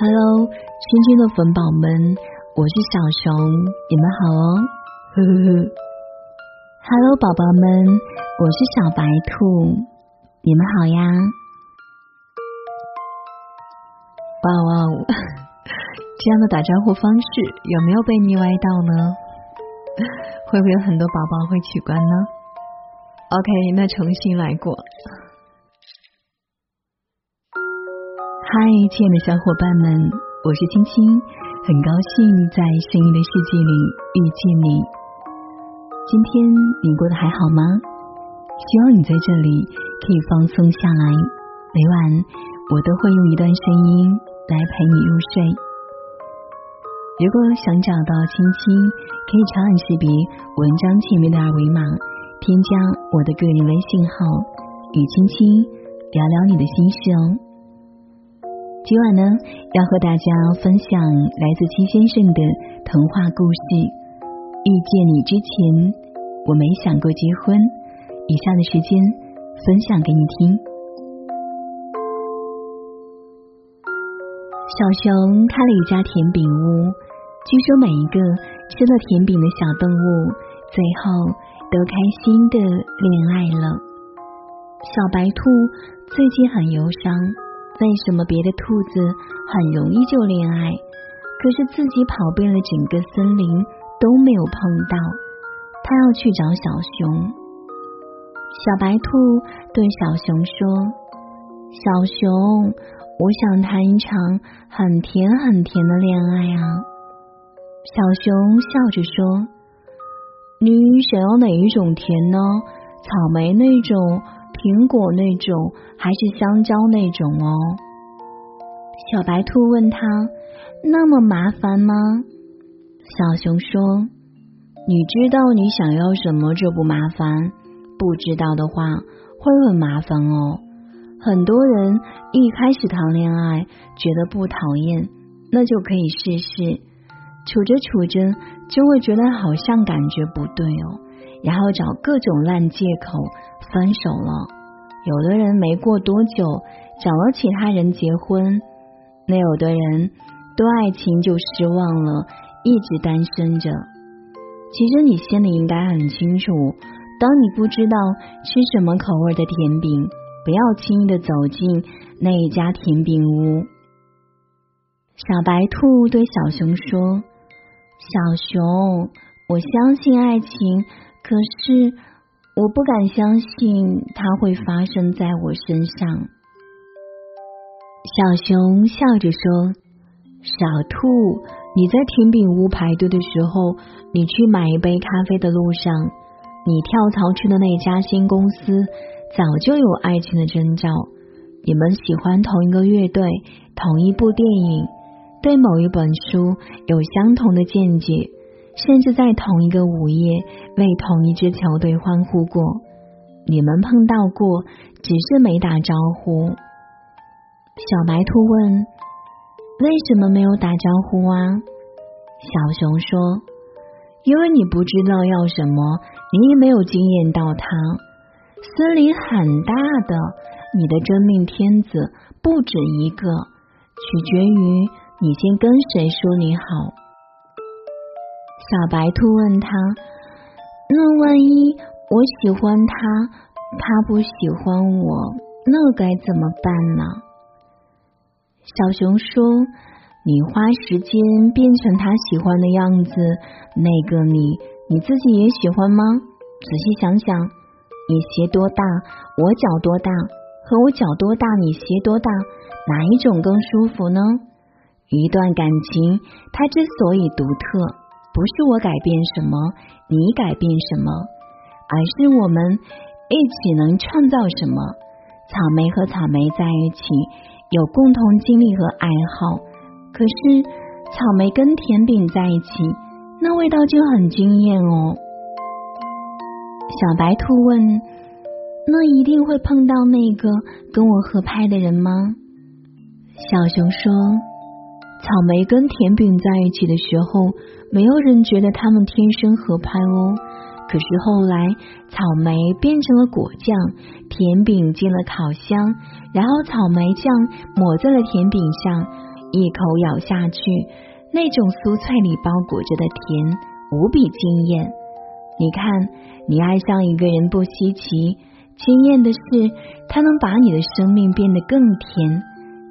Hello，亲亲的粉宝们，我是小熊，你们好哦。呵呵呵。Hello，宝宝们，我是小白兔，你们好呀。哇哇，这样的打招呼方式有没有被腻歪到呢？会不会有很多宝宝会取关呢？OK，那重新来过。嗨，亲爱的小伙伴们，我是青青，很高兴在声音的世界里遇见你。今天你过得还好吗？希望你在这里可以放松下来。每晚我都会用一段声音来陪你入睡。如果想找到青青，可以长按识别文章前面的二维码，添加我的个人微信号，与青青聊聊你的心事哦。今晚呢，要和大家分享来自七先生的童话故事。遇见你之前，我没想过结婚。以下的时间分享给你听。小熊开了一家甜饼屋，据说每一个吃了甜饼的小动物，最后都开心的恋爱了。小白兔最近很忧伤。为什么别的兔子很容易就恋爱，可是自己跑遍了整个森林都没有碰到？他要去找小熊。小白兔对小熊说：“小熊，我想谈一场很甜很甜的恋爱啊。”小熊笑着说：“你想要哪一种甜呢？草莓那种？”苹果那种还是香蕉那种哦？小白兔问他：“那么麻烦吗？”小熊说：“你知道你想要什么就不麻烦，不知道的话会很麻烦哦。很多人一开始谈恋爱觉得不讨厌，那就可以试试，处着处着就会觉得好像感觉不对哦。”然后找各种烂借口分手了。有的人没过多久找了其他人结婚，那有的人对爱情就失望了，一直单身着。其实你心里应该很清楚，当你不知道吃什么口味的甜饼，不要轻易的走进那一家甜饼屋。小白兔对小熊说：“小熊，我相信爱情。”可是，我不敢相信它会发生在我身上。小熊笑着说：“小兔，你在甜饼屋排队的时候，你去买一杯咖啡的路上，你跳槽去的那家新公司早就有爱情的征兆。你们喜欢同一个乐队，同一部电影，对某一本书有相同的见解。”甚至在同一个午夜为同一支球队欢呼过，你们碰到过，只是没打招呼。小白兔问：“为什么没有打招呼啊？”小熊说：“因为你不知道要什么，你也没有经验到它。森林很大的，你的真命天子不止一个，取决于你先跟谁说你好。”小白兔问他：“那万一我喜欢他，他不喜欢我，那该怎么办呢？”小熊说：“你花时间变成他喜欢的样子，那个你，你自己也喜欢吗？仔细想想，你鞋多大，我脚多大，和我脚多大，你鞋多大，哪一种更舒服呢？一段感情，它之所以独特。”不是我改变什么，你改变什么，而是我们一起能创造什么。草莓和草莓在一起有共同经历和爱好，可是草莓跟甜饼在一起，那味道就很惊艳哦。小白兔问：“那一定会碰到那个跟我合拍的人吗？”小熊说。草莓跟甜饼在一起的时候，没有人觉得他们天生合拍哦。可是后来，草莓变成了果酱，甜饼进了烤箱，然后草莓酱抹在了甜饼上，一口咬下去，那种酥脆里包裹着的甜，无比惊艳。你看，你爱上一个人不稀奇，惊艳的是他能把你的生命变得更甜。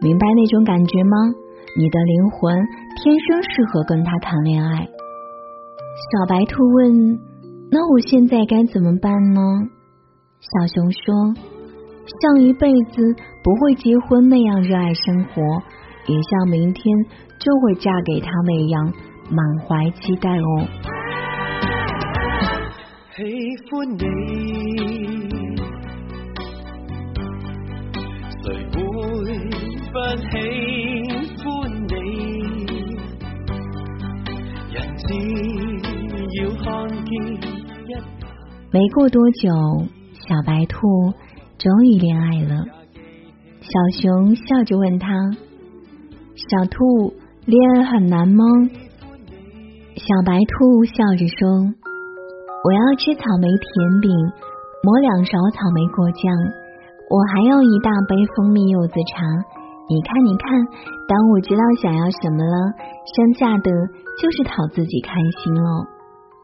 明白那种感觉吗？你的灵魂天生适合跟他谈恋爱。小白兔问：“那我现在该怎么办呢？”小熊说：“像一辈子不会结婚那样热爱生活，也像明天就会嫁给他那样满怀期待哦。”喜欢你，会没过多久。小白兔终于恋爱了，小熊笑着问他：“小兔，恋爱很难吗？”小白兔笑着说：“我要吃草莓甜饼，抹两勺草莓果酱，我还要一大杯蜂蜜柚子茶。你看，你看，当我知道想要什么了，剩下的就是讨自己开心了。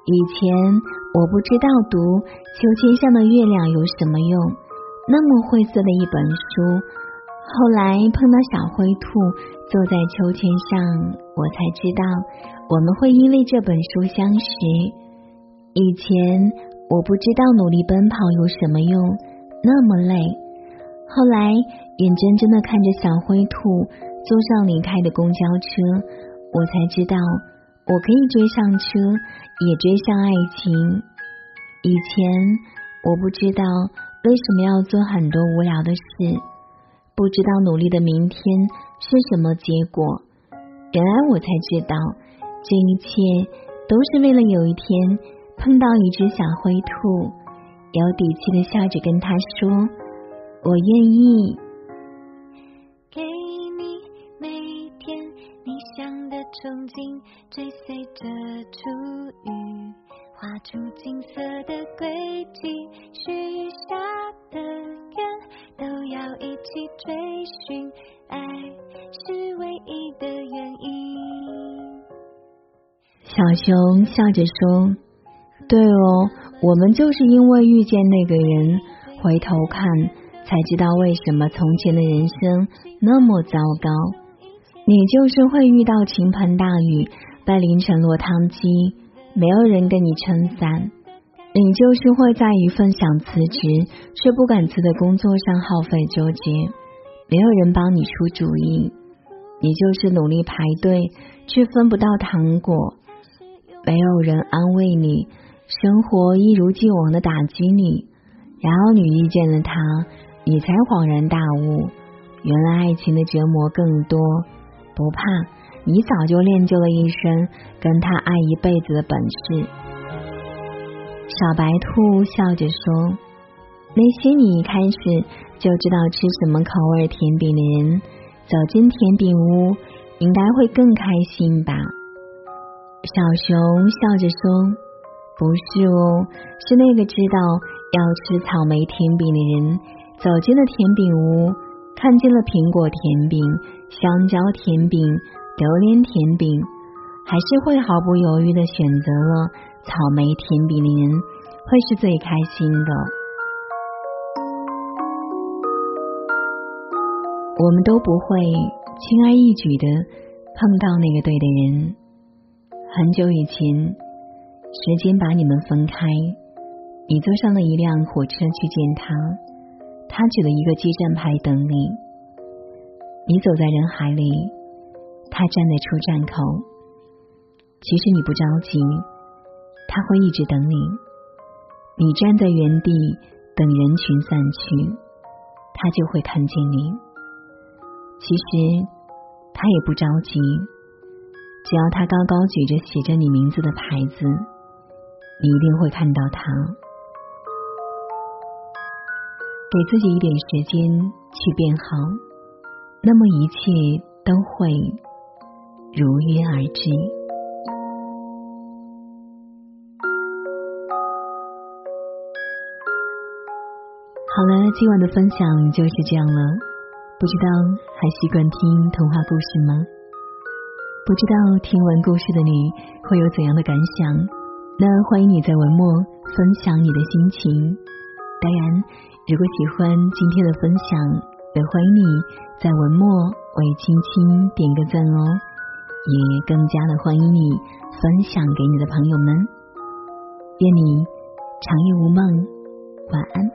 以前。”我不知道读秋千上的月亮有什么用，那么晦涩的一本书。后来碰到小灰兔坐在秋千上，我才知道我们会因为这本书相识。以前我不知道努力奔跑有什么用，那么累。后来眼睁睁的看着小灰兔坐上离开的公交车，我才知道我可以追上车。也追上爱情。以前我不知道为什么要做很多无聊的事，不知道努力的明天是什么结果。原来我才知道，这一切都是为了有一天碰到一只小灰兔，有底气的笑着跟他说：“我愿意。”给你每天你想的憧憬，追随着出。画出金色的轨迹，许下的愿都要一起追寻，爱是唯一的原因。小熊笑着说：“对哦，我们就是因为遇见那个人，回头看才知道为什么从前的人生那么糟糕。你就是会遇到倾盆大雨，在凌晨落汤鸡。”没有人跟你撑伞，你就是会在一份想辞职却不敢辞的工作上耗费纠结。没有人帮你出主意，你就是努力排队却分不到糖果。没有人安慰你，生活一如既往的打击你。然后你遇见了他，你才恍然大悟，原来爱情的折磨更多。不怕。你早就练就了一身跟他爱一辈子的本事。小白兔笑着说：“那些你一开始就知道吃什么口味甜饼的人，走进甜饼屋应该会更开心吧？”小熊笑着说：“不是哦，是那个知道要吃草莓甜饼的人，走进了甜饼屋，看见了苹果甜饼、香蕉甜饼。”榴莲甜饼，还是会毫不犹豫的选择了草莓甜饼的人，会是最开心的。我们都不会轻而易举的碰到那个对的人。很久以前，时间把你们分开，你坐上了一辆火车去见他，他举了一个基站牌等你，你走在人海里。他站在出站口，其实你不着急，他会一直等你。你站在原地等人群散去，他就会看见你。其实他也不着急，只要他高高举着写着你名字的牌子，你一定会看到他。给自己一点时间去变好，那么一切都会。如约而至。好了，今晚的分享就是这样了。不知道还习惯听童话故事吗？不知道听完故事的你会有怎样的感想？那欢迎你在文末分享你的心情。当然，如果喜欢今天的分享，也欢迎你在文末为青青点个赞哦。也更加的欢迎你分享给你的朋友们。愿你长夜无梦，晚安。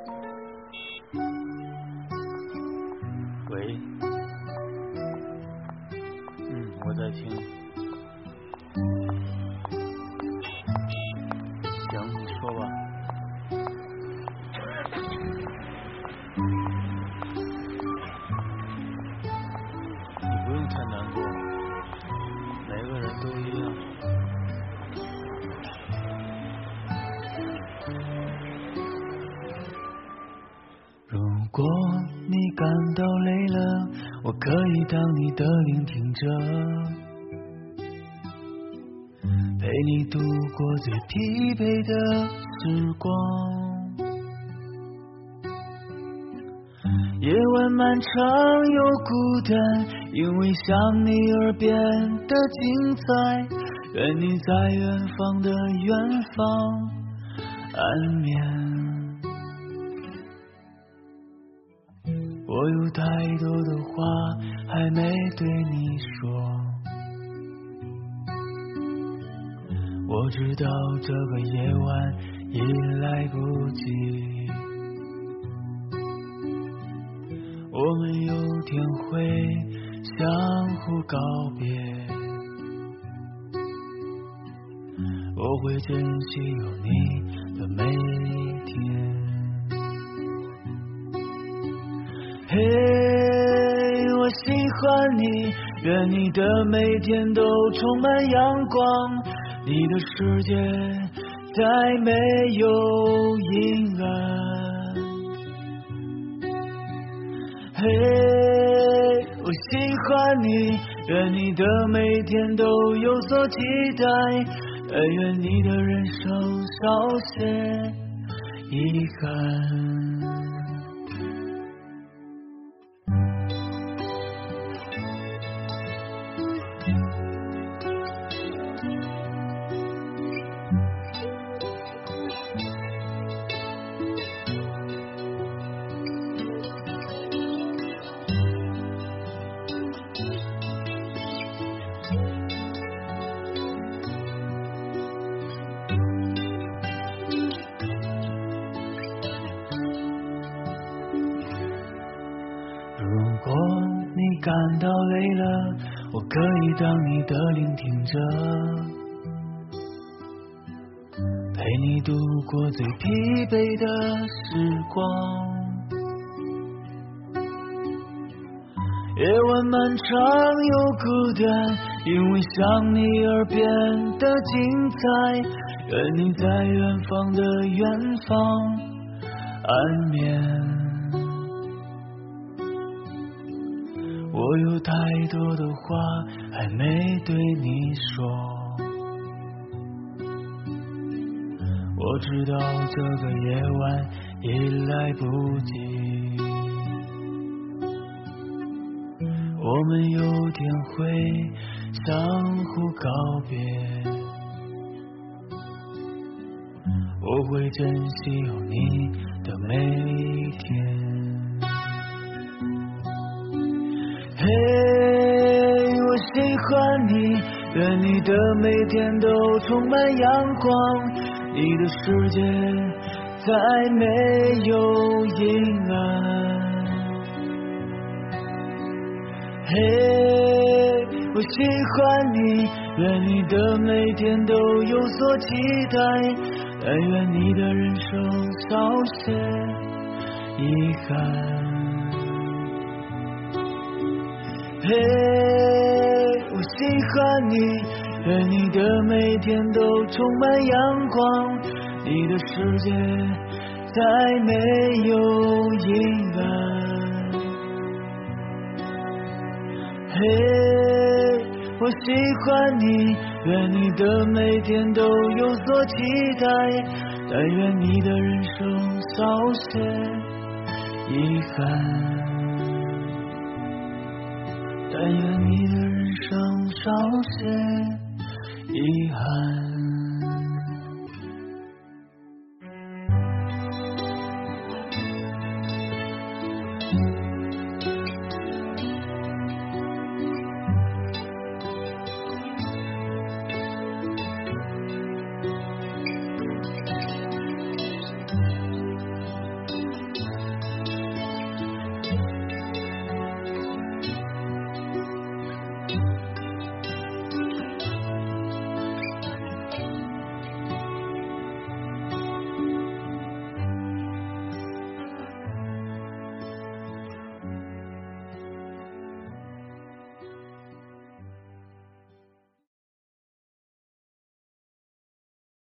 喂，嗯，我在听如果你感到累了，我可以当你的聆听者，陪你度过最疲惫的时光。夜晚漫长又孤单，因为想你而变得精彩。愿你在远方的远方安眠。太多的话还没对你说，我知道这个夜晚已来不及，我们有天会相互告别，我会珍惜有你嘿，我喜欢你，愿你的每天都充满阳光，你的世界再没有阴暗。嘿，我喜欢你，愿你的每天都有所期待，但愿你的人生少些遗憾。感到累了，我可以当你的聆听者，陪你度过最疲惫的时光。夜晚漫长又孤单，因为想你而变得精彩。愿你在远方的远方安眠。我有太多的话还没对你说，我知道这个夜晚已来不及，我们有天会相互告别，我会珍惜有你的每一天。嘿，我喜欢你，愿你的每天都充满阳光，你的世界再没有阴暗。嘿，我喜欢你，愿你的每天都有所期待，但愿你的人生少些遗憾。嘿，我喜欢你，愿你的每天都充满阳光，你的世界再没有阴暗。嘿，我喜欢你，愿你的每天都有所期待，但愿你的人生少些遗憾。但愿你的人生少些遗憾。